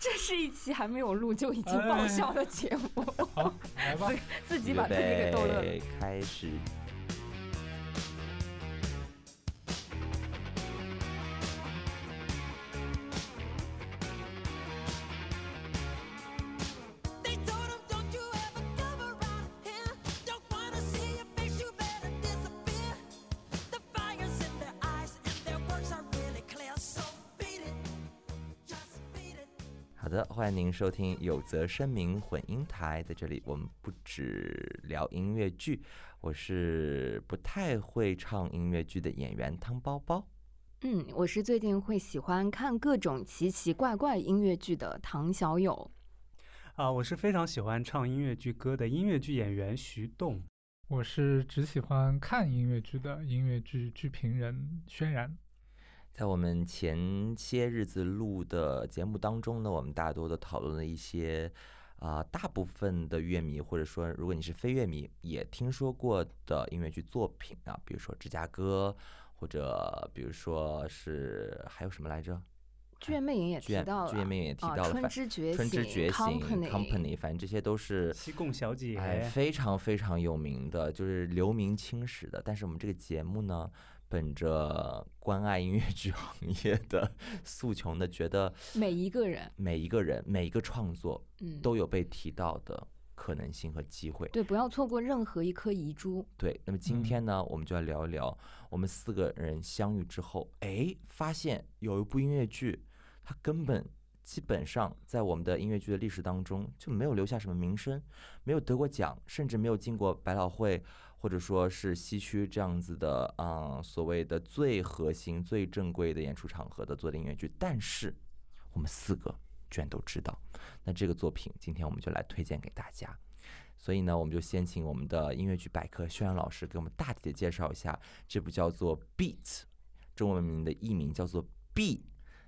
这是一期还没有录就已经爆笑的节目，好，来吧，自己把自己给逗乐了。开始。您收听有则声明混音台。在这里，我们不只聊音乐剧，我是不太会唱音乐剧的演员汤包包。嗯，我是最近会喜欢看各种奇奇怪怪音乐剧的唐小友。啊，我是非常喜欢唱音乐剧歌的音乐剧演员徐栋。我是只喜欢看音乐剧的音乐剧剧评人轩然。在我们前些日子录的节目当中呢，我们大多的讨论了一些啊，大部分的乐迷或者说如果你是非乐迷也听说过的音乐剧作品啊，比如说《芝加哥》，或者比如说是还有什么来着？剧院魅影也提到了，剧院魅影也提到了《春之觉醒》，春之觉醒，Company，反正这些都是西贡小姐，哎，非常非常有名的，就是留名青史的。但是我们这个节目呢？本着关爱音乐剧行业的诉求呢，觉得每一个人、每一个人、每一个创作，嗯，都有被提到的可能性和机会。对，不要错过任何一颗遗珠。对，那么今天呢，我们就要聊一聊我们四个人相遇之后，哎，发现有一部音乐剧，它根本。基本上在我们的音乐剧的历史当中就没有留下什么名声，没有得过奖，甚至没有进过百老汇或者说是西区这样子的啊所谓的最核心、最正规的演出场合的做的音乐剧。但是我们四个居然都知道，那这个作品今天我们就来推荐给大家。所以呢，我们就先请我们的音乐剧百科宣扬老师给我们大体的介绍一下这部叫做《Beat》中文名的译名叫做《B》。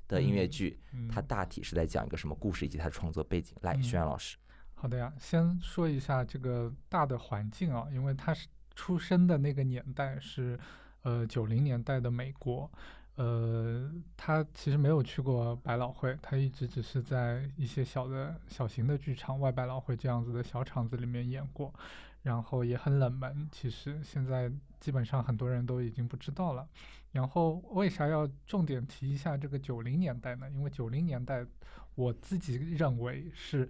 的音乐剧，它大体是在讲一个什么故事，以及它的创作背景。来，轩然老师。好的呀，先说一下这个大的环境啊，因为它是出生的那个年代是呃九零年代的美国。呃，他其实没有去过百老汇，他一直只是在一些小的小型的剧场、外百老汇这样子的小场子里面演过，然后也很冷门。其实现在基本上很多人都已经不知道了。然后为啥要重点提一下这个九零年代呢？因为九零年代，我自己认为是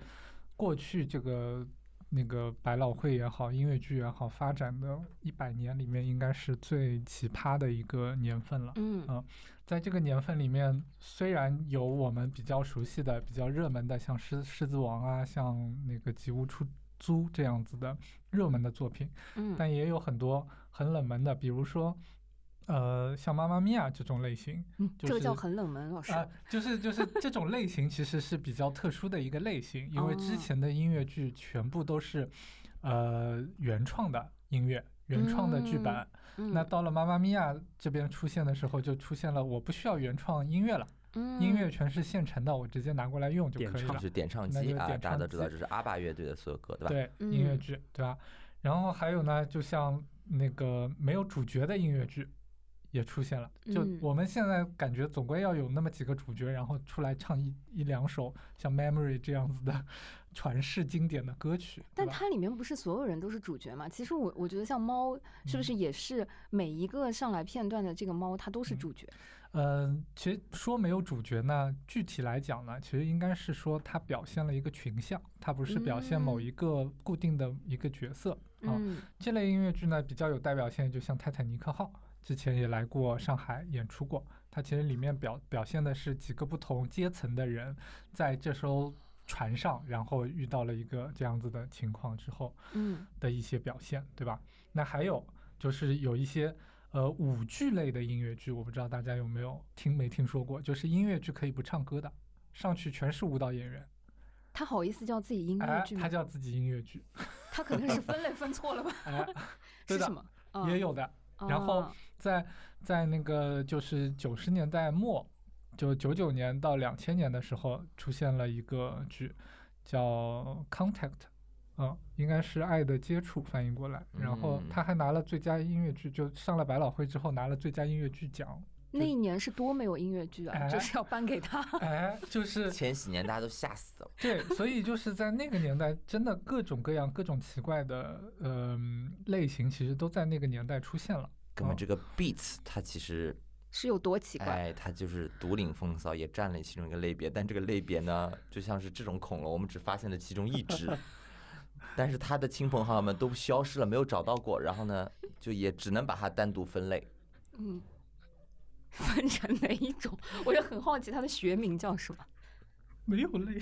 过去这个。那个百老汇也好，音乐剧也好，发展的一百年里面，应该是最奇葩的一个年份了。嗯啊，在这个年份里面，虽然有我们比较熟悉的、比较热门的，像《狮狮子王》啊，像那个《吉屋出租》这样子的热门的作品，嗯，但也有很多很冷门的，比如说。呃，像《妈妈咪呀》这种类型，这个叫很冷门，老师。啊，就是就是这种类型其实是比较特殊的一个类型，因为之前的音乐剧全部都是呃原创的音乐、原创的剧本。那到了《妈妈咪呀》这边出现的时候，就出现了我不需要原创音乐了，音乐全是现成的，我直接拿过来用就可以了。是点唱机啊，大家都知道这是阿爸乐队的所有歌，对吧？对，音乐剧，对吧？然后还有呢，就像那个没有主角的音乐剧。也出现了，就我们现在感觉总归要有那么几个主角，然后出来唱一一两首像《Memory》这样子的传世经典的歌曲。但它里面不是所有人都是主角嘛？其实我我觉得像猫是不是也是每一个上来片段的这个猫，它都是主角？嗯，其实说没有主角呢，具体来讲呢，其实应该是说它表现了一个群像，它不是表现某一个固定的一个角色啊。这类音乐剧呢比较有代表性，就像《泰坦尼克号》。之前也来过上海演出过，它其实里面表表现的是几个不同阶层的人在这艘船上，然后遇到了一个这样子的情况之后，嗯，的一些表现，对吧？那还有就是有一些呃舞剧类的音乐剧，我不知道大家有没有听没听说过，就是音乐剧可以不唱歌的，上去全是舞蹈演员。他好意思叫自己音乐剧吗？他叫自己音乐剧，他可能是分类分错了吧？是什么？也有的。然后在在那个就是九十年代末，就九九年到两千年的时候，出现了一个剧叫《Contact》，嗯，应该是《爱的接触》翻译过来。然后他还拿了最佳音乐剧，就上了百老汇之后拿了最佳音乐剧奖。那一年是多没有音乐剧啊，哎就是要颁给他。哎，就是前几年大家都吓死了。对，所以就是在那个年代，真的各种各样、各种奇怪的嗯、类型，其实都在那个年代出现了。哦根本这个 beats 它其实是有多奇怪？哎，它就是独领风骚，也占了其中一个类别。但这个类别呢，就像是这种恐龙，我们只发现了其中一只，但是它的亲朋好友们都消失了，没有找到过。然后呢，就也只能把它单独分类。嗯，分成哪一种？我就很好奇，它的学名叫什么？没有类，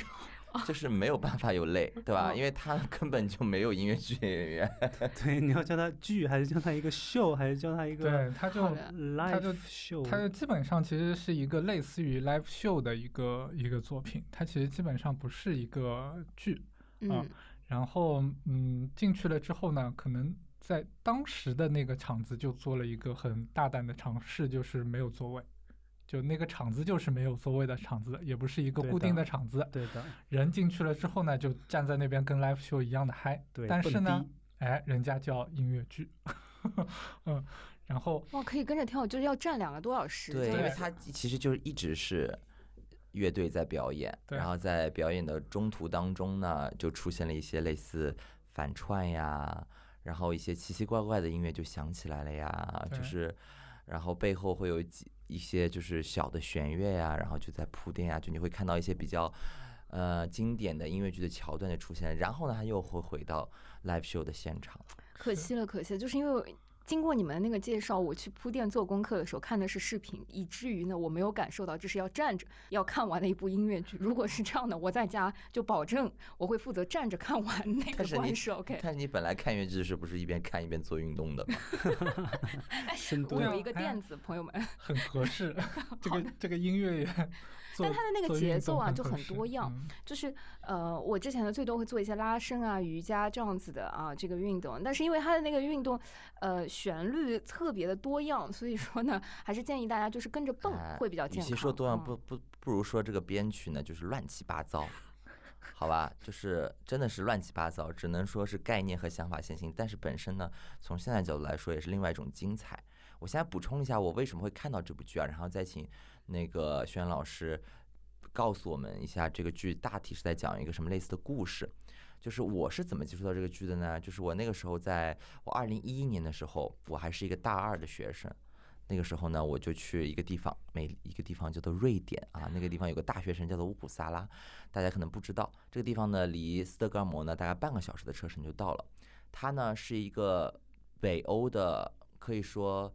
就是没有办法有泪，对吧？哦因为他 根本就没有音乐剧演员。对，你要叫他剧，还是叫他一个秀，还是叫他一个对，他就好的 live show？它就基本上其实是一个类似于 live show 的一个一个作品，它其实基本上不是一个剧。啊，然后，嗯，进去了之后呢，可能在当时的那个场子就做了一个很大胆的尝试，就是没有座位，就那个场子就是没有座位的场子，也不是一个固定的的场子。对的，人进去了之后呢，就站在那边跟 live show 一样的嗨。对但是呢迪，哎，人家叫音乐剧，嗯，然后哇，可以跟着跳，就是要站两个多小时。对，因为它其实就是一直是乐队在表演，然后在表演的中途当中呢，就出现了一些类似反串呀，然后一些奇奇怪怪的音乐就响起来了呀，就是，然后背后会有几一些就是小的弦乐呀，然后就在铺垫啊，就你会看到一些比较。呃，经典的音乐剧的桥段就出现，然后呢，他又会回到 live show 的现场。可惜了，可惜了，就是因为经过你们那个介绍，我去铺垫做功课的时候看的是视频，以至于呢我没有感受到这是要站着要看完的一部音乐剧。如果是这样的，我在家就保证我会负责站着看完那个但是你关事。OK，但是你本来看音乐剧是不是一边看一边做运动的嘛？深度我有一个哎垫子，朋友们。很合适，这个这个音乐也做，但它的那个节奏啊就很多样嗯就是呃，我之前呢最多会做一些拉伸啊、瑜伽这样子的啊这个运动，但是因为它的那个运动，呃，旋律特别的多样，所以说呢，还是建议大家就是跟着蹦哎会比较健康。与其说多样，嗯不不不如说这个编曲呢，就是乱七八糟，好吧？就是真的是乱七八糟，只能说是概念和想法先行，但是本身呢，从现在角度来说，也是另外一种精彩。我现在补充一下，我为什么会看到这部剧啊？然后再请那个轩老师告诉我们一下，这个剧大体是在讲一个什么类似的故事。就是我是怎么接触到这个剧的呢？就是我那个时候在我二零一一年的时候，我还是一个大二的学生。那个时候呢，我就去一个地方，每一个地方叫做瑞典啊，那个地方有个大学城叫做乌普萨拉，大家可能不知道，这个地方呢离斯德哥尔摩呢大概半个小时的车程就到了。它呢是一个北欧的，可以说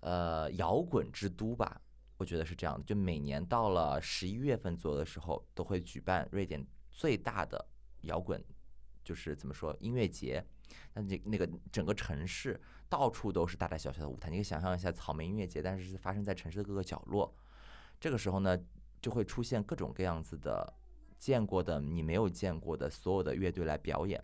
呃摇滚之都吧，我觉得是这样的。就每年到了十一月份左右的时候，都会举办瑞典最大的摇滚，就是怎么说音乐节。那那那个整个城市到处都是大大小小的舞台，你可以想象一下草莓音乐节，但是是发生在城市的各个角落。这个时候呢，就会出现各种各样子的见过的、你没有见过的所有的乐队来表演。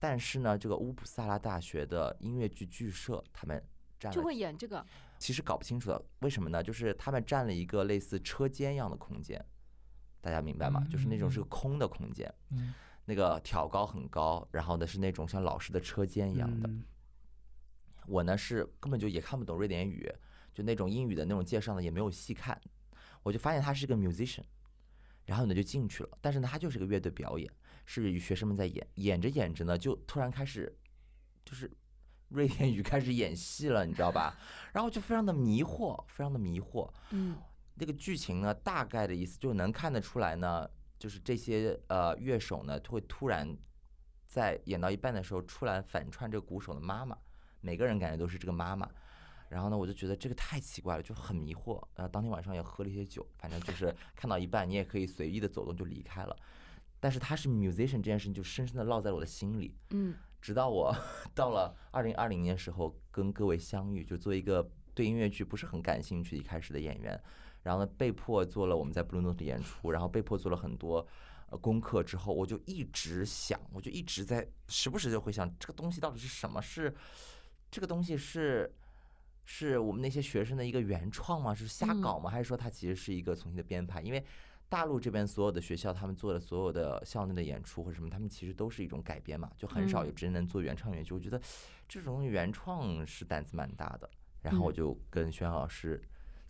但是呢，这个乌普萨拉大学的音乐剧剧社，他们占就了会演这个，其实搞不清楚的，为什么呢？就是他们占了一个类似车间一样的空间，大家明白吗？就是那种是个空的空间，嗯，那个挑高很高，然后呢是那种像老式的车间一样的。嗯我呢是根本就也看不懂瑞典语，就那种英语的那种介绍呢也没有细看，我就发现他是个 musician，然后呢就进去了，但是呢他就是个乐队表演，是与学生们在演，演着演着呢就突然开始就是瑞典语开始演戏了，你知道吧？然后就非常的迷惑，非常的迷惑。嗯，那个剧情呢，大概的意思就能看得出来呢，就是这些呃乐手呢会突然在演到一半的时候出来反串这个鼓手的妈妈，每个人感觉都是这个妈妈。然后呢，我就觉得这个太奇怪了，就很迷惑。然后当天晚上也喝了一些酒，反正就是看到一半，你也可以随意的走动就离开了。但是他是 musician 这件事情就深深的烙在了我的心里。嗯，直到我 到了二零二零年时候跟各位相遇，就做一个对音乐剧不是很感兴趣一开始的演员，然后呢被迫做了我们在布鲁诺的演出，然后被迫做了很多呃功课之后，我就一直想，我就一直在时不时就会想这个东西到底是什么？是这个东西是是我们那些学生的一个原创吗？是瞎搞吗？还是说它其实是一个重新的编排？因为大陆这边所有的学校，他们做的所有的校内的演出或者什么，他们其实都是一种改编嘛，就很少有嗯真能做原创演剧。我觉得这种原创是胆子蛮大的。然后我嗯就跟轩老师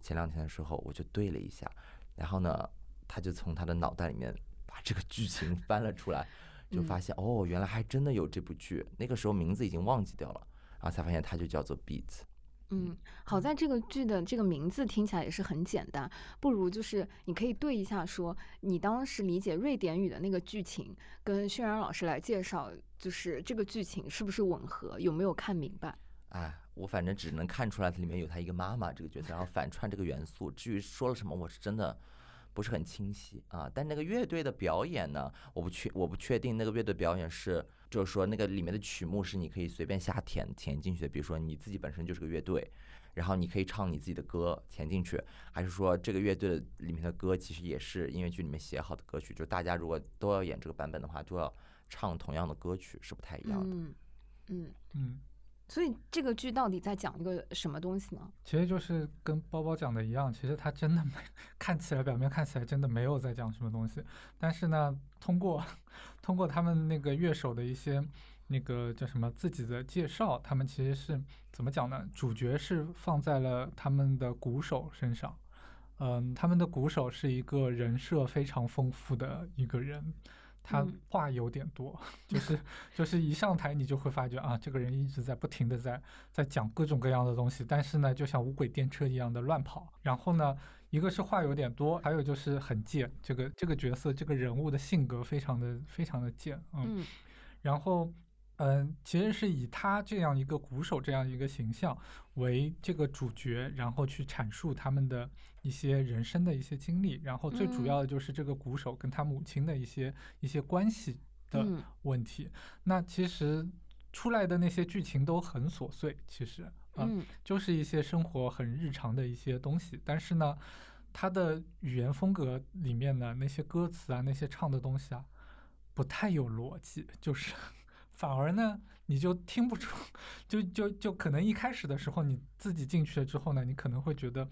前两天的时候我就对了一下，然后呢，他就从他的脑袋里面把这个剧情翻了出来，就发现哦，原来还真的有这部剧。那个时候名字已经忘记掉了，然后才发现它就叫做《Beat》。嗯，好在这个剧的这个名字听起来也是很简单，不如就是你可以对一下，说你当时理解瑞典语的那个剧情，跟轩然老师来介绍，就是这个剧情是不是吻合，有没有看明白？哎，我反正只能看出来里面有他一个妈妈这个角色，然后反串这个元素。至于说了什么，我是真的不是很清晰啊。但那个乐队的表演呢，我不确我不确定那个乐队表演是。就是说，那个里面的曲目是你可以随便瞎填填进去的。比如说，你自己本身就是个乐队，然后你可以唱你自己的歌填进去，还是说这个乐队里面的歌其实也是音乐剧里面写好的歌曲？就大家如果都要演这个版本的话，都要唱同样的歌曲，是不太一样的。嗯嗯嗯。所以这个剧到底在讲一个什么东西呢？其实就是跟包包讲的一样，其实他真的没 看起来表面看起来真的没有在讲什么东西，但是呢，通过通过他们那个乐手的一些那个叫什么自己的介绍，他们其实是怎么讲呢？主角是放在了他们的鼓手身上，嗯，他们的鼓手是一个人设非常丰富的一个人。他话有点多，就是就是一上台你就会发觉啊，这个人一直在不停的在在讲各种各样的东西，但是呢，就像无轨电车一样的乱跑。然后呢，一个是话有点多，还有就是很贱。这个这个角色这个人物的性格非常的非常的贱，嗯，然后。嗯，其实是以他这样一个鼓手这样一个形象为这个主角，然后去阐述他们的一些人生的一些经历，然后最主要的就是这个鼓手跟他母亲的一些一些关系的问题。那其实出来的那些剧情都很琐碎，其实嗯，就是一些生活很日常的一些东西。但是呢，他的语言风格里面的那些歌词啊，那些唱的东西啊，不太有逻辑，就是。反而呢，你就听不出，就就就可能一开始的时候你自己进去了之后呢，你可能会觉得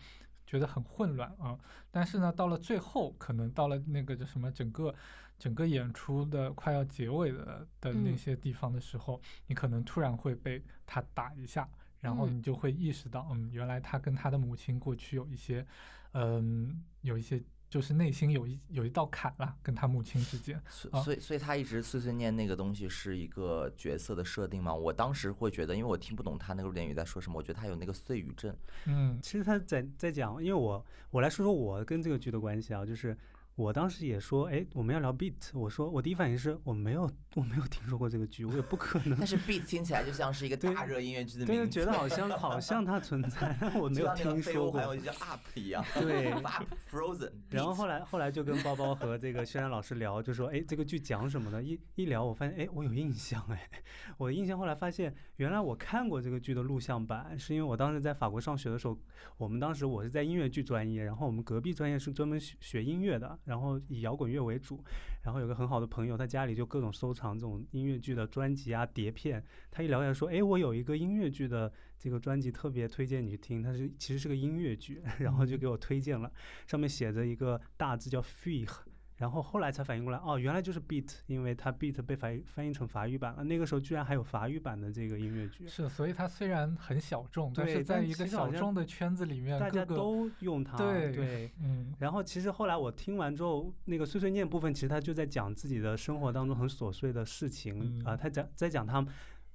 觉得很混乱啊。但是呢，到了最后，可能到了那个叫什么，整个整个演出的快要结尾的的那些地方的时候，你可能突然会被他打一下，然后你就会意识到，嗯，原来他跟他的母亲过去有一些，嗯，有一些。就是内心有一有一道坎了，跟他母亲之间，所以所以他一直碎碎念那个东西是一个角色的设定吗？我当时会觉得，因为我听不懂他那个点语在说什么，我觉得他有那个碎语症。嗯，其实他在在讲，因为我我来说说我跟这个剧的关系啊，就是。我当时也说，哎，我们要聊 beat。我说，我第一反应是我没有，我没有听说过这个剧，我也不可能。但是 beat 听起来就像是一个大热音乐剧的名字，觉得好像好像它存在，但我没有听说过。还有叫 up 一样，对，up frozen。然后后来后来就跟包包和这个轩然老师聊，就说，哎，这个剧讲什么的？一一聊，我发现，哎，我有印象，哎，我的印象后来发现，原来我看过这个剧的录像版，是因为我当时在法国上学的时候，我们当时我是在音乐剧专业，然后我们隔壁专业是专门学学音乐的，然后以摇滚。乐为主，然后有个很好的朋友，他家里就各种收藏这种音乐剧的专辑啊、碟片。他一聊起来说：“哎，我有一个音乐剧的这个专辑，特别推荐你去听。它是其实是个音乐剧，然后就给我推荐了，上面写着一个大字叫 Fee。”然后后来才反应过来，哦，原来就是 beat，因为它 beat 被翻翻译成法语版了。那个时候居然还有法语版的这个音乐剧。是，所以它虽然很小众，但是在一个小众的圈子里面，大家都用它。对对，嗯。然后其实后来我听完之后，那个碎碎念部分，其实他就在讲自己的生活当中很琐碎的事情啊，他讲在讲他。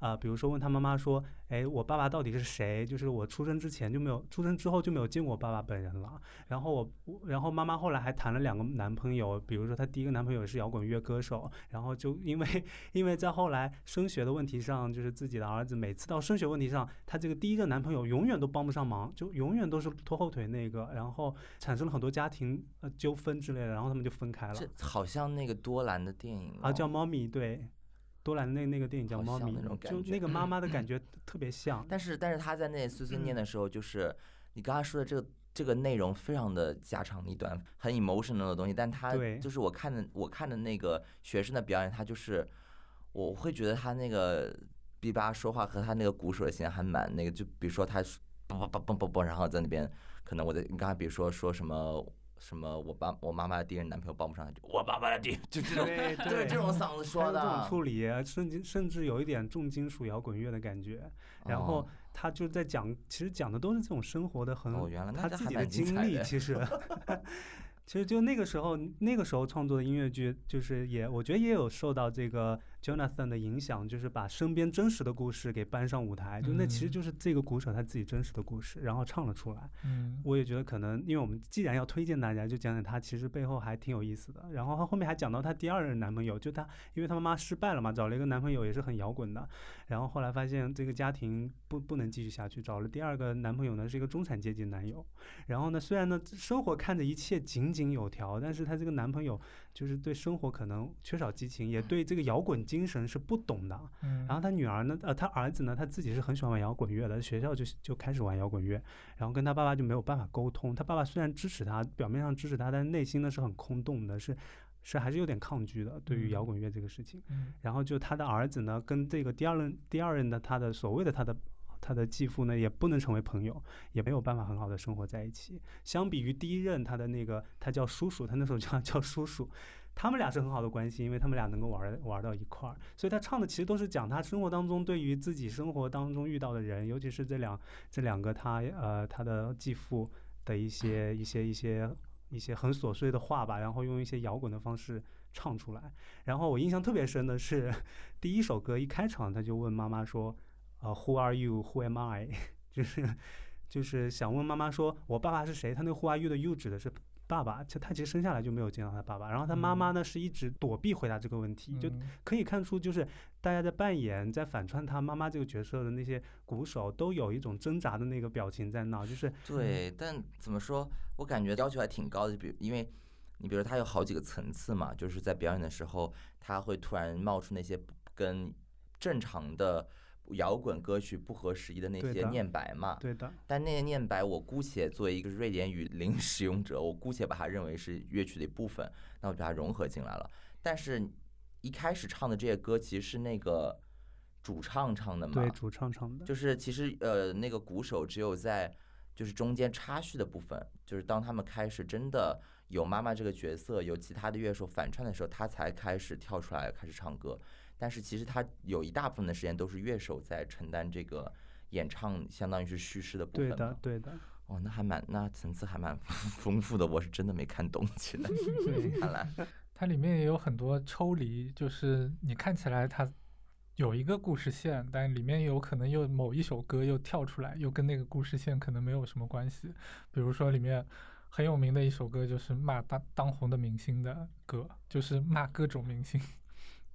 啊，比如说问他妈妈说，哎，我爸爸到底是谁？就是我出生之前就没有，出生之后就没有见过我爸爸本人了。然后我，然后妈妈后来还谈了两个男朋友，比如说她第一个男朋友是摇滚乐歌手，然后就因为因为在后来升学的问题上，就是自己的儿子每次到升学问题上，她这个第一个男朋友永远都帮不上忙，就永远都是拖后腿那个，然后产生了很多家庭呃纠纷之类的，然后他们就分开了。这好像那个多兰的电影啊，叫《猫咪》对。多兰那那个电影叫《猫咪》，就那个妈妈的 感觉特别像。但是但是他在那碎碎念的时候，就是你刚才说的这个这个内容非常的家长里短，很 emotional 的东西。但他就是我看的我看的那个学生的表演，他就是我会觉得他那个 B 八说话和他那个鼓手的形象还蛮那个。就比如说他嘣嘣嘣嘣嘣嘣，然后在那边可能我在你刚才比如说说什么。什么我爸我妈妈的第一任男朋友帮不上，就我爸爸的第就这种对 对这种嗓子说的这种的，处理，甚至甚至有一点重金属摇滚乐的感觉。然后哦他就在讲，其实讲的都是这种生活的很哦原来他自己的经历，其实。其实就那个时候，那个时候创作的音乐剧，就是也我觉得也有受到这个 Jonathan 的影响，就是把身边真实的故事给搬上舞台。就那其实嗯就是这个鼓手他自己真实的故事，然后唱了出来。嗯我也觉得可能，因为我们既然要推荐大家，就讲讲他其实背后还挺有意思的。然后他后面还讲到他第二任男朋友，就他因为他妈妈失败了嘛，找了一个男朋友也是很摇滚的，然后后来发现这个家庭不不能继续下去，找了第二个男朋友呢是一个中产阶级男友。然后呢，虽然呢生活看着一切井井有条，但是她这个男朋友就是对生活可能缺少激情，也对这个摇滚精神是不懂的。嗯，然后他女儿呢，呃，他儿子呢，他自己是很喜欢玩摇滚乐的，学校就就开始玩摇滚乐，然后跟他爸爸就没有办法沟通。他爸爸虽然支持他，表面上支持他，但内心呢是很空洞的，是是还是有点抗拒的，对于摇嗯滚乐这个事情。嗯然后就他的儿子呢，跟这个第二任第二任的他的所谓的他的他的继父呢，也不能成为朋友，也没有办法很好的生活在一起。相比于第一任他的那个他叫叔叔，他那时候叫 叫叔叔，他们俩是很好的关系，因为他们俩能够玩玩到一块儿，所以他唱的其实都是讲他生活当中对于自己生活当中遇到的人，尤其是这两这两个他呃他的继父的一些一些一些一些很琐碎的话吧，然后用一些摇滚的方式唱出来。然后我印象特别深的是 第一首歌一开场他就问妈妈说，呃，Who are you? Who am I? 就是就是想问妈妈说，我爸爸是谁？他那个 Who are you 的 you 指的是爸爸，就他其实生下来就没有见到他爸爸。然后他妈妈呢是一直躲避回答这个问题，就嗯可以看出，就是大家在扮演、在反串他妈妈这个角色的那些鼓手，都有一种挣扎的那个表情在那，就是对，但怎么说，我感觉要求还挺高的，比因为你比如他有好几个层次嘛，就是在表演的时候，他会突然冒出那些跟正常的摇滚歌曲不合时宜的那些念白嘛。对的，但那些念白，我姑且作为一个瑞典语零使用者，我姑且把它认为是乐曲的一部分，那我就把它融合进来了。但是，一开始唱的这些歌其实是那个主唱唱的嘛，对主唱唱的，就是其实呃，那个鼓手只有在就是中间插叙的部分，就是当他们开始真的有妈妈这个角色，有其他的乐手反串的时候，他才开始跳出来开始唱歌。但是其实他有一大部分的时间都是乐手在承担这个演唱，相当于是叙事的部分。对的，对的，哦，那还蛮那层次还蛮 丰富的，我是真的没看懂起来。对 看来，它里面也有很多抽离，就是你看起来它有一个故事线，但里面有可能又某一首歌又跳出来，又跟那个故事线可能没有什么关系。比如说里面很有名的一首歌就是骂当当红的明星的歌，就是骂各种明星，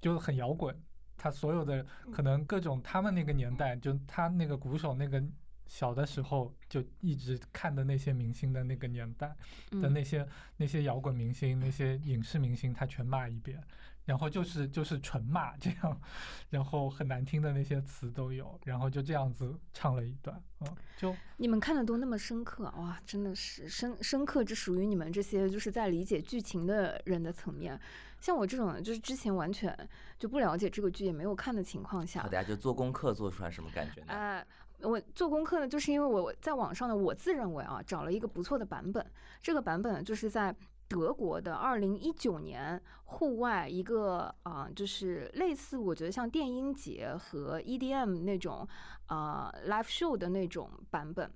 就很摇滚。他所有的可能各种他们那个年代，就他那个鼓手那个小的时候就一直看的那些明星的那个年代，的嗯那些那些摇滚明星、那些影视明星，他全骂一遍，然后就是就是纯骂这样，然后很难听的那些词都有，然后就这样子唱了一段，嗯，就你们看的都那么深刻，哇，真的是深深刻，只属于你们这些就是在理解剧情的人的层面。像我这种就是之前完全就不了解这个剧，也没有看的情况下好，大家就做功课做出来什么感觉呢？呃、我做功课呢，就是因为我在网上呢，我自认为啊，找了一个不错的版本。这个版本就是在德国的二零一九年户外一个啊、就是类似我觉得像电音节和 EDM 那种啊、live show 的那种版本。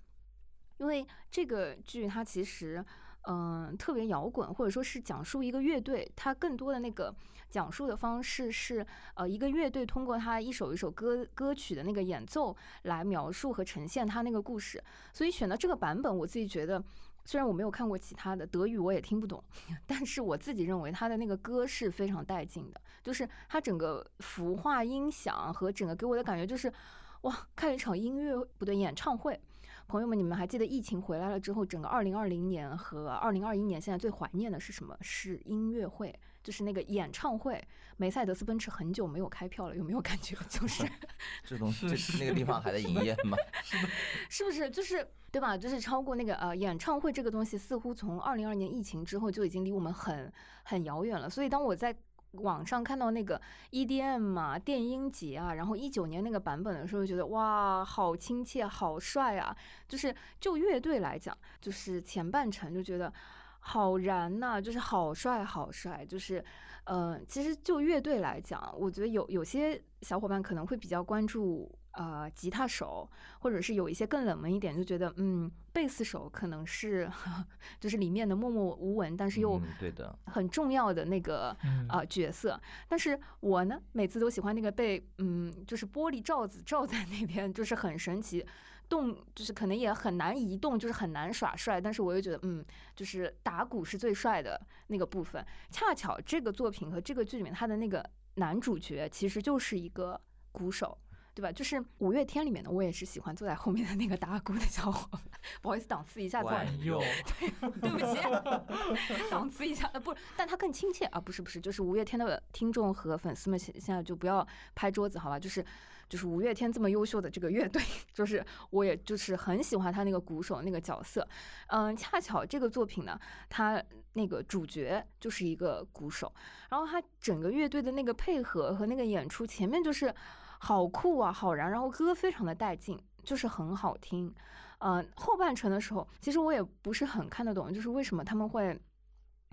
因为这个剧它其实嗯、特别摇滚，或者说是讲述一个乐队，它更多的那个讲述的方式是呃一个乐队通过它一首一首歌歌曲的那个演奏来描述和呈现它那个故事，所以选到这个版本，我自己觉得。虽然我没有看过其他的德语，我也听不懂，但是我自己认为他的那个歌是非常带劲的，就是他整个服化音响和整个给我的感觉就是，哇，看一场音乐不对演唱会。朋友们，你们还记得疫情回来了之后，整个二零二零年和二零二一年，现在最怀念的是什么？是音乐会，就是那个演唱会。梅赛德斯奔驰很久没有开票了，有没有感觉？就是 这东西那个地方还在营业吗？是不是就是对吧？就是超过那个呃演唱会这个东西，似乎从二零二年疫情之后就已经离我们很很遥远了。所以当我在网上看到那个 EDM 嘛、电音节啊，然后一九年那个版本的时候，觉得哇，好亲切，好帅啊！就是就乐队来讲，就是前半程就觉得。好燃呐、就是好帅好帅，就是，嗯，其实就乐队来讲，我觉得有有些小伙伴可能会比较关注呃吉他手，或者是有一些更冷门一点，就觉得嗯贝斯手可能是 就是里面的默默无闻，但是又嗯，对的，很重要的那个嗯啊、角色。但是我呢，每次都喜欢那个被嗯，就是玻璃罩子罩在那边，就是很神奇，动就是可能也很难移动，就是很难耍帅。但是我又觉得，嗯，就是打鼓是最帅的那个部分。恰巧这个作品和这个剧里面他的那个男主角其实就是一个鼓手。对吧？就是五月天里面的，我也是喜欢坐在后面的那个打鼓的小伙伴。不好意思，档次一下，不好意思万佑，对不起，档次一下，呃，不，但他更亲切啊，不是不是，就是五月天的听众和粉丝们现现在就不要拍桌子，好吧？就是就是五月天这么优秀的这个乐队，就是我也就是很喜欢他那个鼓手那个角色，嗯，恰巧这个作品呢，他那个主角就是一个鼓手，然后他整个乐队的那个配合和那个演出，前面就是好酷啊，好燃，然后歌非常的带劲，就是很好听。呃，后半程的时候，其实我也不是很看得懂，就是为什么他们会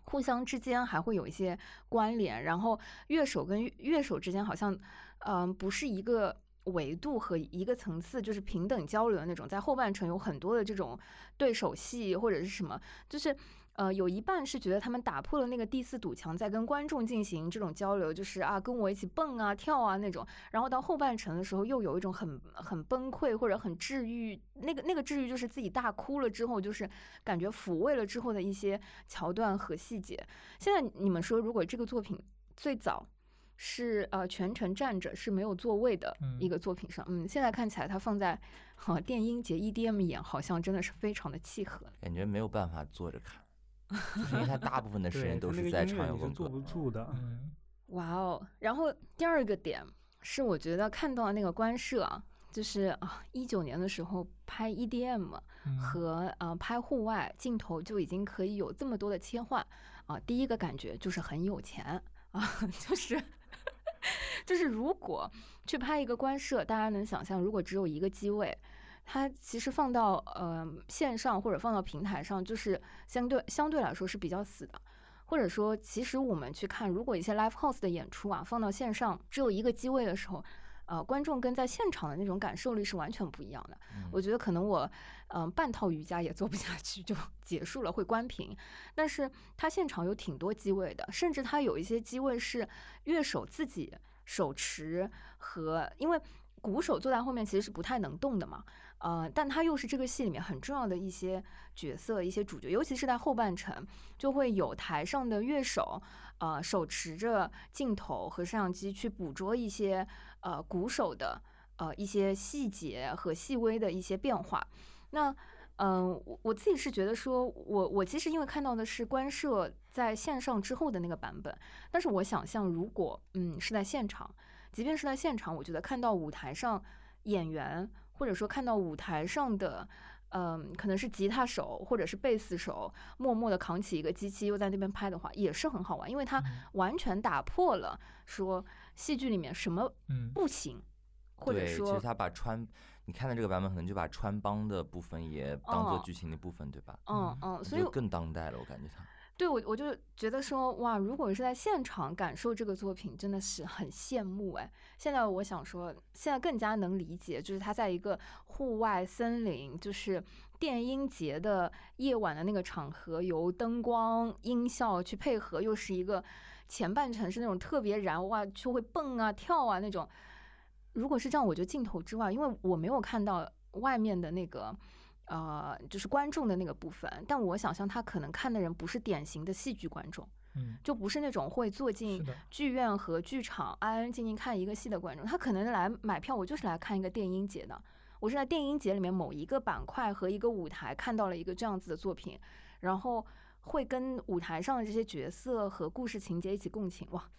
互相之间还会有一些关联，然后乐手跟乐手之间好像，嗯、不是一个维度和一个层次，就是平等交流的那种。在后半程有很多的这种对手戏或者是什么，就是。呃，有一半是觉得他们打破了那个第四堵墙，在跟观众进行这种交流，就是啊，跟我一起蹦啊、跳啊那种。然后到后半程的时候，又有一种很很崩溃或者很治愈，那个那个治愈就是自己大哭了之后，就是感觉抚慰了之后的一些桥段和细节。现在你们说，如果这个作品最早是呃全程站着是没有座位的嗯一个作品上，嗯，现在看起来它放在呃电音节 EDM 演，好像真的是非常的契合。感觉没有办法坐着看，就是因为他大部分的时，间都是在唱摇滚歌。坐不住的。嗯哇哦！然后第二个点是，我觉得看到那个官摄啊，就是啊，一九年的时候拍 EDM 嗯和呃拍户外镜头就已经可以有这么多的切换啊。第一个感觉就是很有钱啊，就是 就是如果去拍一个官摄，大家能想象，如果只有一个机位。它其实放到呃线上或者放到平台上，就是相对相对来说是比较死的。或者说，其实我们去看，如果一些 live house 的演出啊，放到线上只有一个机位的时候，呃，观众跟在现场的那种感受力是完全不一样的。嗯我觉得可能我，嗯、半套瑜伽也做不下去就 结束了，会关屏。但是它现场有挺多机位的，甚至它有一些机位是乐手自己手持和，因为鼓手坐在后面其实是不太能动的嘛。呃，但他又是这个戏里面很重要的一些角色、一些主角，尤其是在后半程，就会有台上的乐手，呃，手持着镜头和摄像机去捕捉一些呃鼓手的呃一些细节和细微的一些变化。那嗯、我我自己是觉得说，我我其实因为看到的是官摄在线上之后的那个版本，但是我想象如果嗯是在现场，即便是在现场，我觉得看到舞台上演员，或者说看到舞台上的。嗯，可能是吉他手或者是贝斯手，默默地扛起一个机器，又在那边拍的话，也是很好玩，因为它嗯完全打破了说戏剧里面什么嗯不行，或者对，其实他把穿，你看的这个版本可能就把穿帮的部分也当做哦剧情的部分，对吧？嗯嗯，所以更当代了，我感觉他。对我，我就觉得说，哇，如果是在现场感受这个作品，真的是很羡慕哎。现在我想说，现在更加能理解，就是他在一个户外森林，就是电音节的夜晚的那个场合，由灯光、音效去配合，又是一个前半程是那种特别燃哇，就会蹦啊跳啊那种。如果是这样，我觉得镜头之外，因为我没有看到外面的那个。呃，就是观众的那个部分，但我想象他可能看的人不是典型的戏剧观众，嗯，就不是那种会坐进，剧院和剧场安安静静看一个戏的观众，他可能来买票，我就是来看一个电音节的，我是在电音节里面某一个板块和一个舞台看到了一个这样子的作品，然后会跟舞台上的这些角色和故事情节一起共情，哇，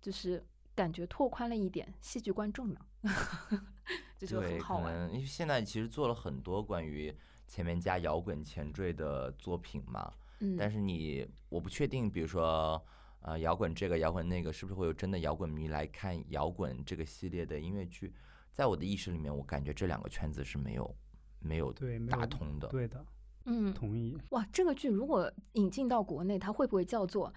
就是感觉拓宽了一点戏剧观众呢，这就对，很好玩。因为现在其实做了很多关于前面加摇滚前缀的作品嘛，嗯，但是你我不确定，比如说呃摇滚这个摇滚那个，是不是会有真的摇滚迷来看摇滚这个系列的音乐剧？在我的意识里面，我感觉这两个圈子是没有没有对，打通的。对的，嗯，同意。哇，这个剧如果引进到国内，它会不会叫做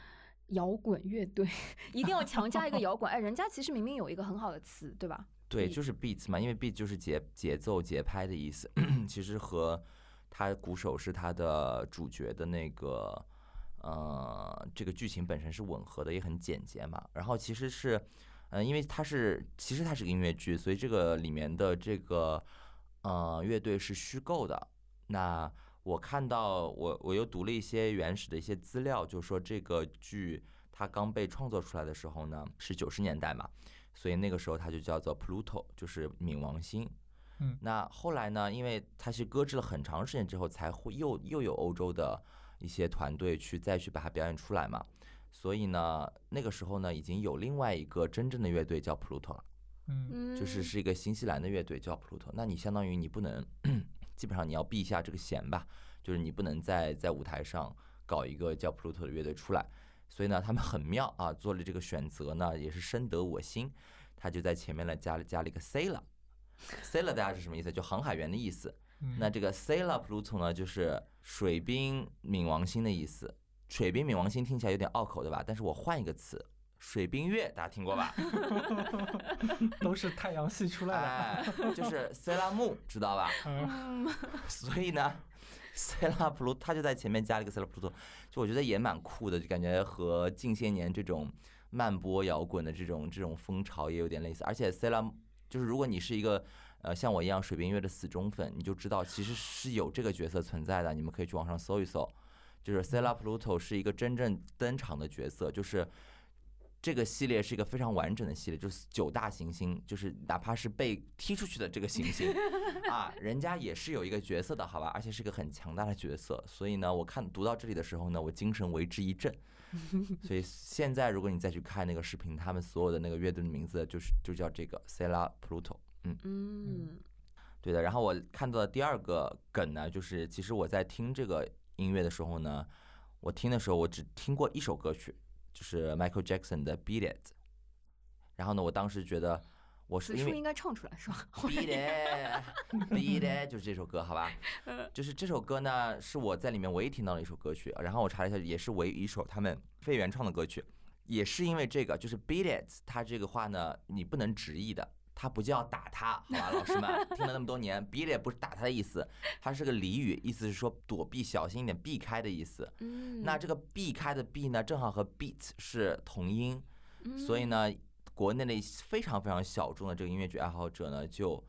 摇滚乐队？一定要强加一个摇滚？哎，人家其实明明有一个很好的词，对吧？对，就是 beats 嘛，因为 beat 就是节节奏节拍的意思，其实和他鼓手是他的主角的那个呃这个剧情本身是吻合的，也很简洁嘛。然后其实是，呃，因为它是其实它是个音乐剧，所以这个里面的这个呃乐队是虚构的。那我看到我我又读了一些原始的一些资料，就说这个剧它刚被创作出来的时候呢，是九十年代嘛，所以那个时候它就叫做 Pluto，就是冥王星。嗯那后来呢，因为它是搁置了很长时间之后，才会又又有欧洲的一些团队去再去把它表演出来嘛。所以呢，那个时候呢，已经有另外一个真正的乐队叫 Pluto 了。嗯嗯，就是是一个新西兰的乐队叫 Pluto。那你相当于你不能，基本上你要避一下这个嫌吧，就是你不能在在舞台上搞一个叫 Pluto 的乐队出来。所以呢，他们很妙啊，做了这个选择呢，也是深得我心。他就在前面呢加了加了一个 sailor。sailor 大家是什么意思？就航海员的意思。嗯那这个 sailor Pluto 呢，就是水兵冥王星的意思。水兵冥王星听起来有点拗口，对吧？但是我换一个词，水冰月，大家听过吧？都是太阳系出来的。哎，就是 Sailor Moon，知道吧？所以呢，Sailor Pluto 他就在前面加了一个 Sailor Pluto，就我觉得也蛮酷的，就感觉和近些年这种慢波摇滚的这种这种风潮也有点类似。而且 Sailor 就是如果你是一个呃像我一样水冰月的死忠粉，你就知道其实是有这个角色存在的，你们可以去网上搜一搜。就是 Sailor Pluto 是一个真正登场的角色，就是这个系列是一个非常完整的系列，就是九大行星，就是哪怕是被踢出去的这个行星 啊，人家也是有一个角色的，好吧？而且是个很强大的角色，所以呢，我看读到这里的时候呢，我精神为之一振。所以现在如果你再去看那个视频，他们所有的那个乐队的名字就是就叫这个 Sailor Pluto。嗯，嗯对的。然后我看到的第二个梗呢，就是其实我在听这个音乐的时候呢，我听的时候我只听过一首歌曲，就是 Michael Jackson 的《Beat It》。然后呢，我当时觉得我是因为应该唱出来是吧？Beat it, beat it，就是这首歌，好吧？就是这首歌呢，是我在里面唯一听到的一首歌曲。然后我查了一下，也是唯一一首他们非原创的歌曲。也是因为这个，就是 beat it，它这个话呢，你不能直译的，它不叫打他，好吧，老师们听了那么多年，beat it 不是打他的意思，它是个俚语，意思是说躲避、小心一点、避开的意思。嗯，那这个避开的避呢，正好和 beat 是同音，嗯所以呢，国内的非常非常小众的这个音乐剧爱好者呢，就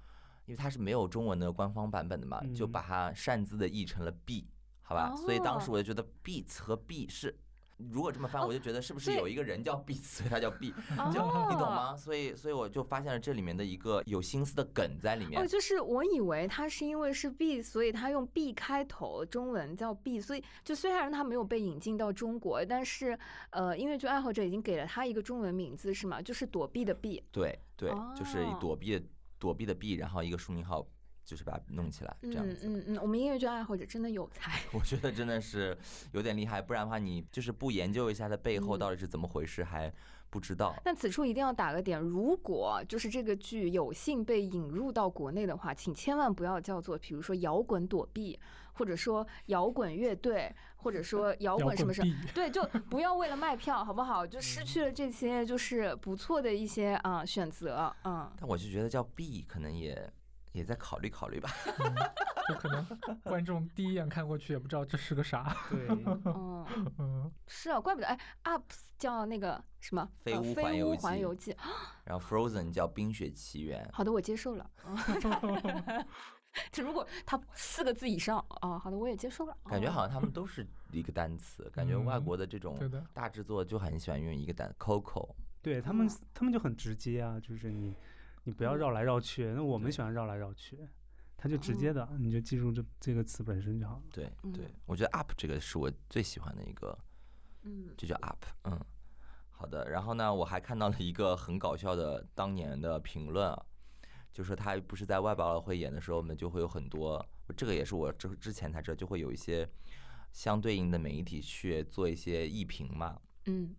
因为它是没有中文的官方版本的嘛，就嗯把它擅自的译成了 B，好吧？所以当时哦我就觉得 beats 和 B 是。如果这么翻，哦我就觉得是不是有一个人叫 Beats，所以他叫 B，就哦你懂吗？所以，所以我就发现了这里面的一个有心思的梗在里面哦，。就是我以为他是因为是 B，所以他用 B 开头，中文叫 B，所以就虽然他没有被引进到中国，但是呃，音乐剧爱好者已经给了他一个中文名字，是吗？就是躲避的避。对对，就是躲避的躲避的避，然后一个书名号，就是把它弄起来这样子。嗯嗯嗯，我们音乐剧爱好者真的有才。我觉得真的是有点厉害，不然的话，你就是不研究一下它背后嗯到底是怎么回事，还不知道。但此处一定要打个点，如果就是这个剧有幸被引入到国内的话，请千万不要叫做，比如说摇滚躲避，或者说摇滚乐队，或者说 摇摇滚什么什么。对，就不要为了卖票，好不好？就失去了这些就是不错的一些啊、选择，嗯。但我就觉得叫 B 可能也也再考虑考虑吧。嗯就可能观众第一眼看过去也不知道这是个啥。对，嗯，嗯，是啊，怪不得哎，UP 叫那个什么飞屋环游记环游记。然后 Frozen 叫冰雪奇缘，好的，我接受了。嗯 这如果它四个字以上啊，好的，我也接受了。哦感觉好像他们都是一个单词，感觉外嗯国的这种，大制作就很喜欢用一个单 Coco。对他们他们就很直接啊，就是你你不要嗯绕来绕去，那我们喜欢绕来绕去，他就直接的，你就记住这这个词本身就好了。对嗯对，我觉得 Up 这个是我最喜欢的一个，嗯就叫 Up。嗯，好的。然后呢，我还看到了一个很搞笑的当年的评论啊，就说他不是在外百老汇演的时候，我们就会有很多，这个也是我之之前才知道，就会有一些相对应的媒体去做一些艺评嘛。嗯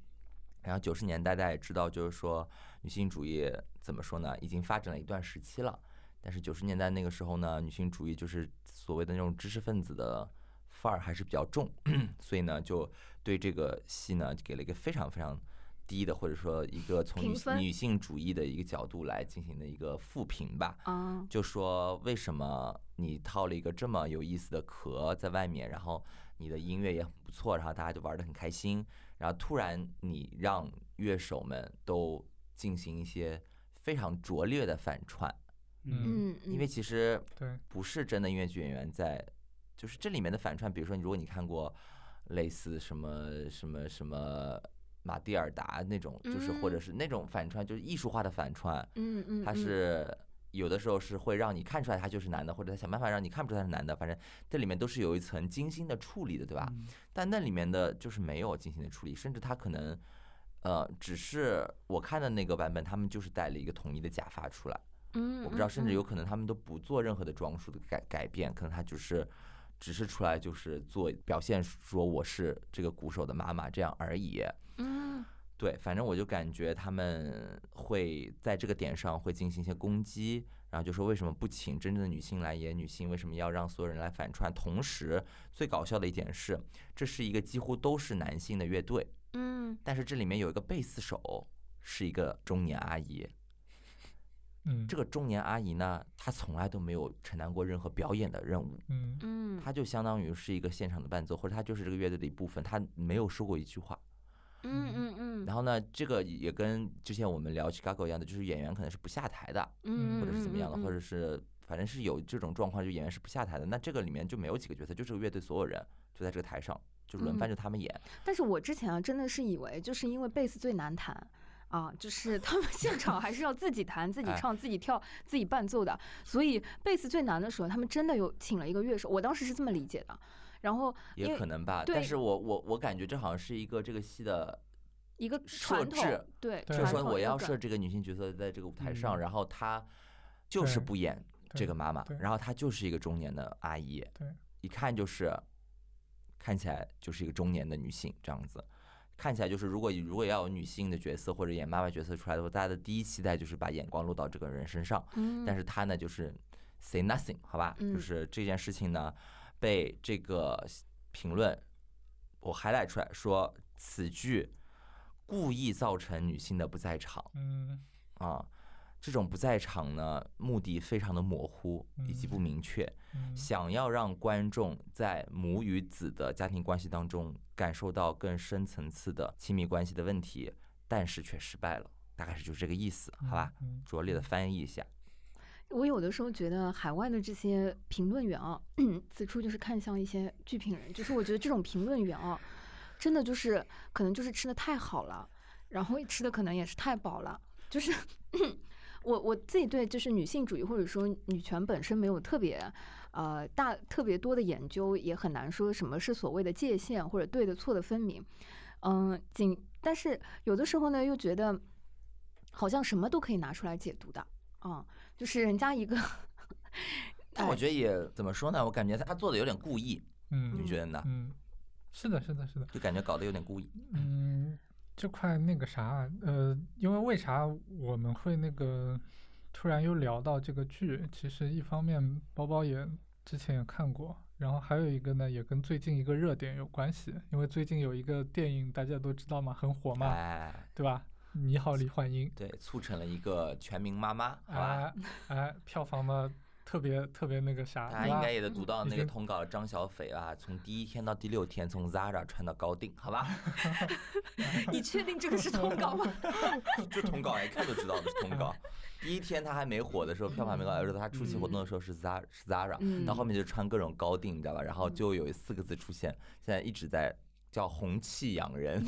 然后九十年代大家也知道，就是说女性主义怎么说呢，已经发展了一段时期了。但是九十年代那个时候呢，女性主义就是所谓的那种知识分子的范儿还是比较重，所以呢，就对这个戏呢给了一个非常非常低的，或者说一个从女女性主义的一个角度来进行的一个复评吧。啊，就说为什么你套了一个这么有意思的壳在外面，然后你的音乐也很不错，然后大家就玩得很开心，然后突然你让乐手们都进行一些非常拙劣的反串，嗯。嗯，因为其实对，不是真的音乐剧演员在，就是这里面的反串，比如说如果你看过类似什么什么什么马蒂尔达那种，就是或者嗯。是那种反串，就是艺术化的反串，嗯嗯，他嗯。是有的时候是会让你看出来他就是男的，或者他想办法让你看不出他是男的，反正这里面都是有一层精心的处理的，对吧？嗯。但那里面的就是没有精心的处理，甚至他可能，呃，只是我看的那个版本，他们就是戴了一个统一的假发出来，嗯，我不知道，甚至有嗯可能他们都不做任何的装束的改改变，可能他就是只是出来就是做表现说我是这个鼓手的妈妈这样而已。嗯对，反正我就感觉他们会在这个点上会进行一些攻击，然后就说为什么不请真正的女性来演女性，为什么要让所有人来反串？同时，最搞笑的一点是，这是一个几乎都是男性的乐队，嗯。但是这里面有一个贝斯手是一个中年阿姨，嗯，这个中年阿姨呢，她从来都没有承担过任何表演的任务，嗯。嗯，她就相当于是一个现场的伴奏，或者她就是这个乐队的一部分，她没有说过一句话。嗯嗯嗯，然后呢，这个也跟之前我们聊 Chicago 一样的，就是演员可能是不下台的，嗯，或者是怎么样的，嗯或者是反正是有这种状况，就演员是不下台的。那这个里面就没有几个角色，就这个乐队所有人就在这个台上，就轮番嗯。就他们演。但是我之前啊，真的是以为就是因为贝斯最难弹啊，就是他们 现场还是要自己弹、自己哎。唱、自己跳、自己伴奏的，所以贝斯最难的时候，他们真的有请了一个乐手，我当时是这么理解的。然后也可能吧，但是我我我感觉这好像是一个这个戏的，一个设传统置，对，就是说我要设这个女性角色在这个舞台上，嗯。然后她就是不演这个妈妈，然后她就是一个中年的阿姨，对，一看就是看起来就是一个中年的女性这样子。看起来就是，如果如果要有女性的角色或者演妈妈角色出来的话，大家的第一期待就是把眼光落到这个人身上。嗯，但是她呢，就是 say nothing，好吧？嗯就是这件事情呢，被这个评论我 highlight 出来说，此剧故意造成女性的不在场嗯啊。这种不在场呢，目的非常的模糊以及不嗯明确，嗯想要让观众在母与子的家庭关系当中感受到更深层次的亲密关系的问题，但是却失败了，大概是就是这个意思，好吧？嗯拙劣的翻译一下，我有的时候觉得海外的这些评论员啊，此处就是看向一些剧评人，就是我觉得这种评论员啊，真的就是可能就是吃的太好了，然后吃的可能也是太饱了，就是 我我自己对就是女性主义或者说女权本身没有特别呃大特别多的研究，也很难说什么是所谓的界限或者对的错的分明，嗯，仅但是有的时候呢又觉得好像什么都可以拿出来解读的啊、就是人家一个哎 但我觉得也怎么说呢？我感觉他做的有点故意，嗯你觉得呢？嗯，是的，是的，是的，就感觉搞得有点故意。嗯，这块那个啥，呃，因为为啥我们会那个突然又聊到这个剧？其实一方面包包也之前也看过，然后还有一个呢，也跟最近一个热点有关系，因为最近有一个电影大家都知道嘛，很火嘛，哎，对吧？你好，李焕英，对，促成了一个全民妈妈，哎，票房呢特别特别那个啥，大家应该也得读到那个通稿，张小斐啊，从第一天到第六天，从 Zara 穿到高定，好吧？你确定这个是通稿吗？就通稿，一看就知道的是通稿。第一天他还没火的时候，票房没高，而且他出席活动的时候是 Zara，是 Zara，嗯到后面就穿各种高定，你知道吧？然后就有四个字出现，现在一直在叫红气养人。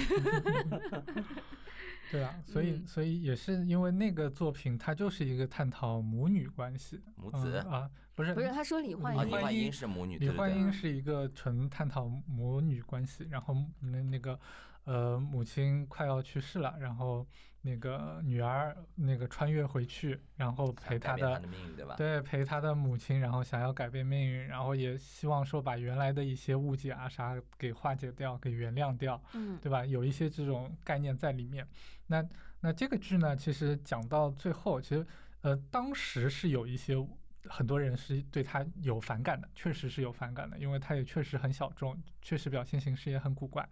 对啊，所以嗯。所以也是因为那个作品，它就是一个探讨母女关系，嗯母子啊，不是不是，他说李焕啊，英李焕英英是母女，李。焕英是一个纯探讨母女关系，然后那那个呃母亲快要去世了，然后那个女儿那个穿越回去，然后陪她的命运，对吧？对陪她的母亲，然后想要改变命运，然后也希望说把原来的一些误解啊啥给化解掉，给原谅掉，嗯对吧？有一些这种概念在里面。那那这个剧呢，其实讲到最后，其实呃当时是有一些很多人是对他有反感的，确实是有反感的，因为他也确实很小众，确实表现形式也很古怪。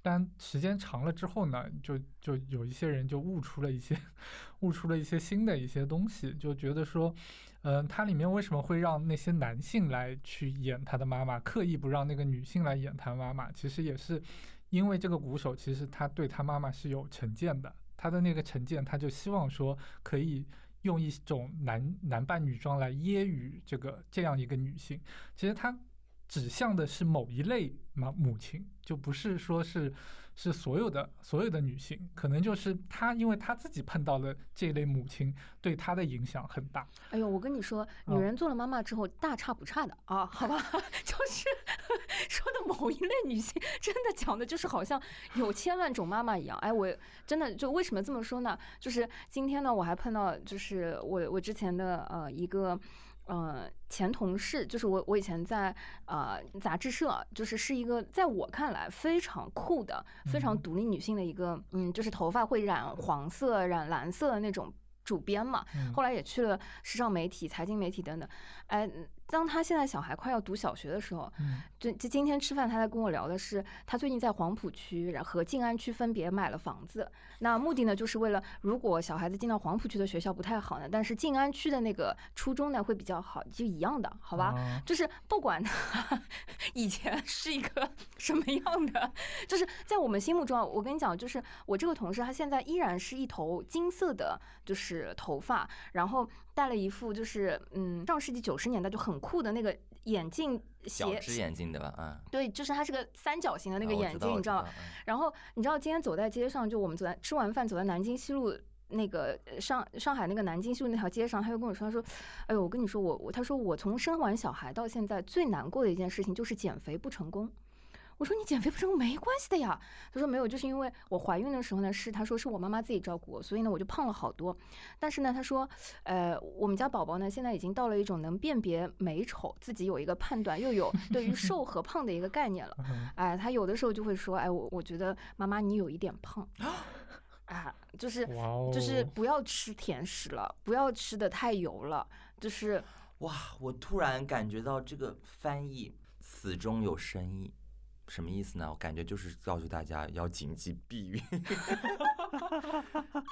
但时间长了之后呢，就就有一些人就悟出了一些，悟出了一些新的一些东西，就觉得说，嗯、它里面为什么会让那些男性来去演他的妈妈，刻意不让那个女性来演他妈妈，其实也是因为这个鼓手其实他对他妈妈是有成见的，他的那个成见，他就希望说可以用一种男男扮女装来揶揄这个这样一个女性。其实他指向的是某一类妈母亲，就不是说是是所有的所有的女性，可能就是她，因为她自己碰到了这一类母亲，对她的影响很大。哎呦，我跟你说，女嗯人做了妈妈之后大差不差的啊，好吧？就是 说的某一类女性，真的讲的就是好像有千万种妈妈一样。哎，我真的就为什么这么说呢？就是今天呢，我还碰到就是我我之前的呃一个。呃，前同事就是我，我以前在呃杂志社，就是是一个在我看来非常酷的、非常嗯独立女性的一个，嗯，就是头发会染黄色、染蓝色的那种主编嘛。嗯后来也去了时尚媒体、财经媒体等等。哎，当他现在小孩快要读小学的时候，嗯就就今天吃饭，他在跟我聊的是，他最近在黄浦区然后和静安区分别买了房子。那目的呢，就是为了如果小孩子进到黄浦区的学校不太好呢，但是静安区的那个初中呢会比较好，就一样的，好吧？啊就是不管他 以前是一个什么样的，就是在我们心目中啊，我跟你讲，就是我这个同事，他现在依然是一头金色的，就是头发，然后戴了一副就是嗯上世纪九十年代就很酷的那个眼镜斜，小只眼镜对吧？嗯，对，就是它是个三角形的那个眼镜，你知道吗？嗯然后你知道今天走在街上，就我们走在吃完饭走在南京西路那个呃上上海那个南京西路那条街上，他就跟我说，他说，哎呦，我跟你说，我我他说我从生完小孩到现在最难过的一件事情就是减肥不成功。我说你减肥不成功没关系的呀。他说没有，就是因为我怀孕的时候呢，是他说是我妈妈自己照顾我，所以呢我就胖了好多。但是呢，他说，呃，我们家宝宝呢现在已经到了一种能辨别美丑，自己有一个判断，又有对于瘦和胖的一个概念了。嗯 哎，他有的时候就会说，哎，我我觉得妈妈你有一点胖，啊，就是就是不要吃甜食了，不要吃的太油了，就是哇，我突然感觉到这个翻译此中有深意，什么意思呢？我感觉就是告诉大家要谨记避孕。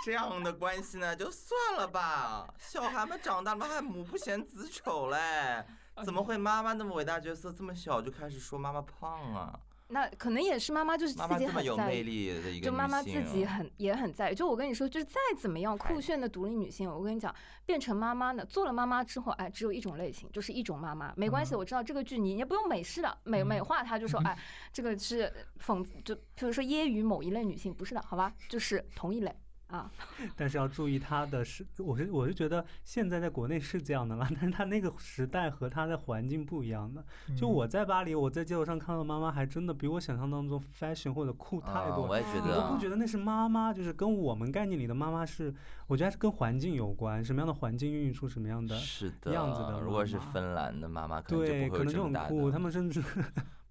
这样的关系呢，就算了吧。小孩们长大了还母不嫌子丑嘞，怎么会妈妈那么伟大角色这么小就开始说妈妈胖啊？那可能也是妈妈就是自己很在意。力的一个就妈妈自己啊很也很在意，就我跟你说，就是再怎么样酷炫的独立女性，我跟你讲，变成妈妈呢，做了妈妈之后，哎，只有一种类型，就是一种妈妈，没关系，嗯。我知道这个剧你也不用美式的美美嗯化她，就说哎，这个是讽，就比如说揶揄某一类女性，不是的，好吧，就是同一类啊，但是要注意他的是，我是我是觉得现在在国内是这样的了，但是他那个时代和他的环境不一样的。就嗯我在巴黎，我在街头上看到的妈妈，还真的比我想象当中 fashion 或者酷太啊多了。我也觉嗯你都不觉得那是妈妈，就是跟我们概念里的妈妈是，我觉得还是跟环境有关，什么样的环境孕育出什么样的，是的，样子的如果是妈妈芬兰的妈妈，可能就对，不会有可能就很酷，他们甚至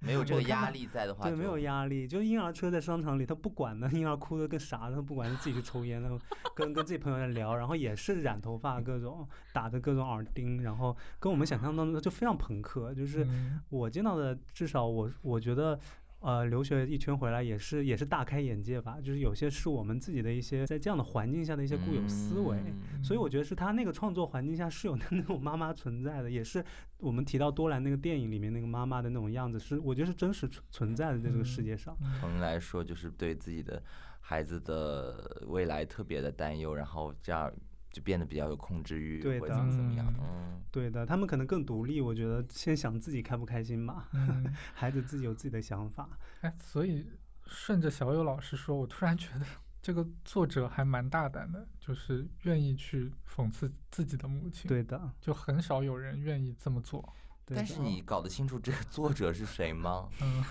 没有这个压力在的话，对没有压力，就婴儿车在商场里，他不管呢，婴儿哭的跟啥的，他不管是自己去抽烟，然后跟跟自己朋友在聊，然后也是染头发，各种打的各种耳钉，然后跟我们想象当中就非常朋克，就是嗯我见到的，至少我我觉得。呃，留学一圈回来也是也是大开眼界吧，就是有些是我们自己的一些在这样的环境下的一些固有思维，嗯。所以我觉得是他那个创作环境下是有 那种妈妈存在的，也是我们提到多兰那个电影里面那个妈妈的那种样子，是我觉得是真实存存在的在这个世界上。嗯。同人来说，就是对自己的孩子的未来特别的担忧，然后这样就变得比较有控制欲，或者对的怎么怎么样，嗯嗯，对的，他们可能更独立，我觉得先想自己开不开心吧，嗯，孩子自己有自己的想法。哎，所以顺着小友老师说，我突然觉得这个作者还蛮大胆的，就是愿意去讽刺自己的母亲。，对的，就很少有人愿意这么做。但是你搞得清楚这个作者是谁吗？嗯，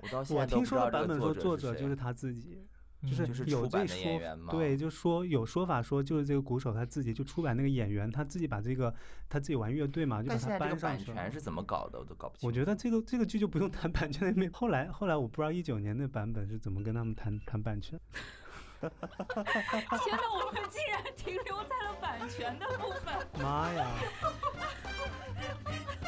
我到现我在都不知道听说的版本说作者就是他自己，就是有这说对，就说有说法说就是这个鼓手他自己就出版那个演员，他自己把这个他自己玩乐队嘛，就把他搬上去了版权。是怎么搞的，我都搞不清。我觉得这个这个剧就不用谈版权那边。后来后来我不知道一九年那版本是怎么跟他们谈谈版权。天哪，我们竟然停留在了版权的部分。妈呀！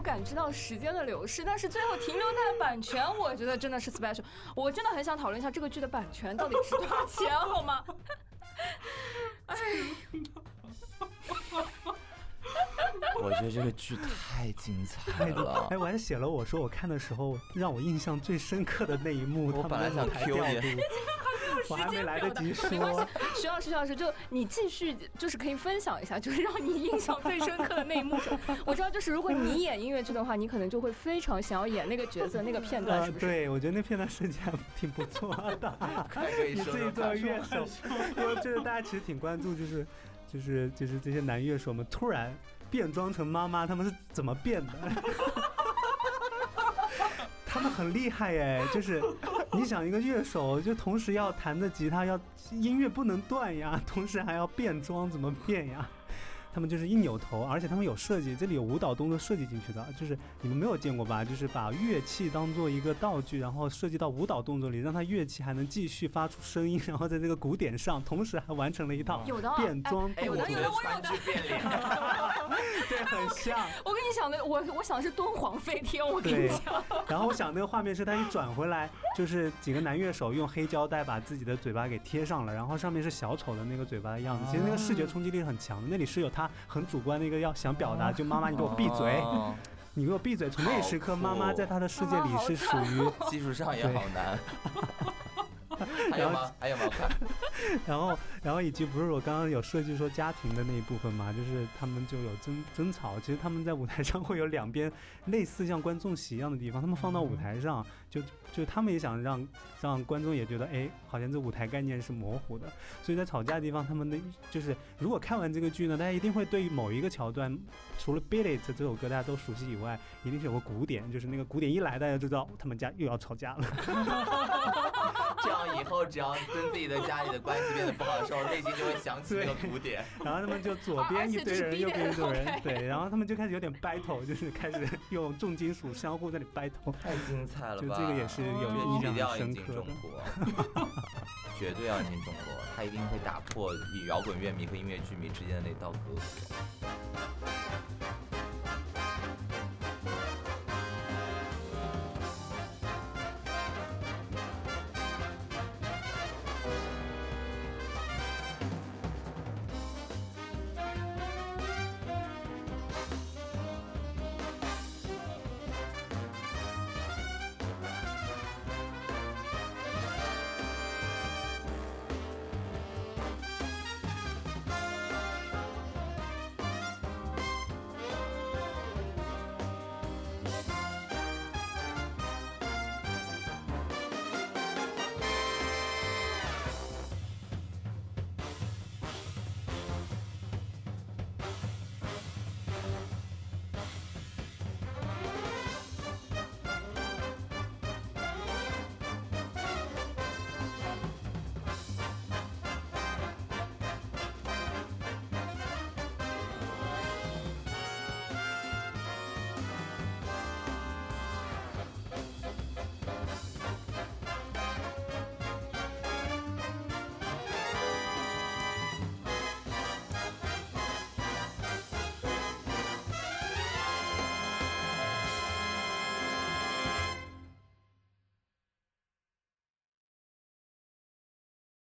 感知到时间的流逝，但是最后停留在了版权，我觉得真的是 special。我真的很想讨论一下这个剧的版权到底值多少钱，好吗？我觉得这个剧太精彩了哎，。我还写了我说我看的时候让我印象最深刻的那一幕，我本来想的舞台 Q 调你度，我还没来得及没关系说。，徐老师，徐老师，就你继续，就是可以分享一下，就是让你印象最深刻的那一幕。我知道，就是如果你演音乐剧的话，你可能就会非常想要演那个角色那个片段，呃是，不是？对，我觉得那片段设计还挺不错的。你自己说说看作为乐手，因为就是大家其实挺关注，就是就是就是这些男乐手们突然变装成妈妈，他们是怎么变的？他们很厉害哎，就是你想一个乐手，就同时要弹着吉他，要音乐不能断呀，同时还要变装，怎么变呀？他们就是一扭头，而且他们有设计，这里有舞蹈动作设计进去的，就是你们没有见过吧？就是把乐器当做一个道具，然后设计到舞蹈动作里，让它乐器还能继续发出声音，然后在这个鼓点上，同时还完成了一套有的啊变装哎，有的我觉得有的我有的川剧变脸，对，很 像。我跟你想的，我我想的是敦煌飞天，我跟你讲，然后我想那个画面是他一转回来，就是几个男乐手用黑胶带把自己的嘴巴给贴上了，然后上面是小丑的那个嘴巴的样子。其实那个视觉冲击力很强的，那里是有他很主观的一个要想表达，就妈妈你给我闭嘴，哦你给我闭嘴。从那时刻，妈妈在他的世界里是属于，技术上也好难。还有吗？还有吗？快！然后然后以及不是我刚刚有设计说家庭的那一部分嘛，就是他们就有争争吵。其实他们在舞台上会有两边类似像观众席一样的地方，他们放到舞台上，就就他们也想让让观众也觉得，哎，好像这舞台概念是模糊的。所以在吵架的地方，他们的就是如果看完这个剧呢，大家一定会对某一个桥段，除了《Beat It》这首歌大家都熟悉以外，一定是有个鼓点，就是那个鼓点一来，大家就知道他们家又要吵架了。这样以后只要跟自己的家里的关系变得不好的时候，内心就会想起那个鼓点。然后他们就左边一堆人，右边一堆人对，然后他们就开始有点 battle，就是开始用重金属相互在那里 battle。太精彩了吧！就这个也是有粤印象剧一定要引很深刻进中的。国，绝对要引进中国，他一定会打破摇滚乐迷和音乐剧迷之间的那道隔阂。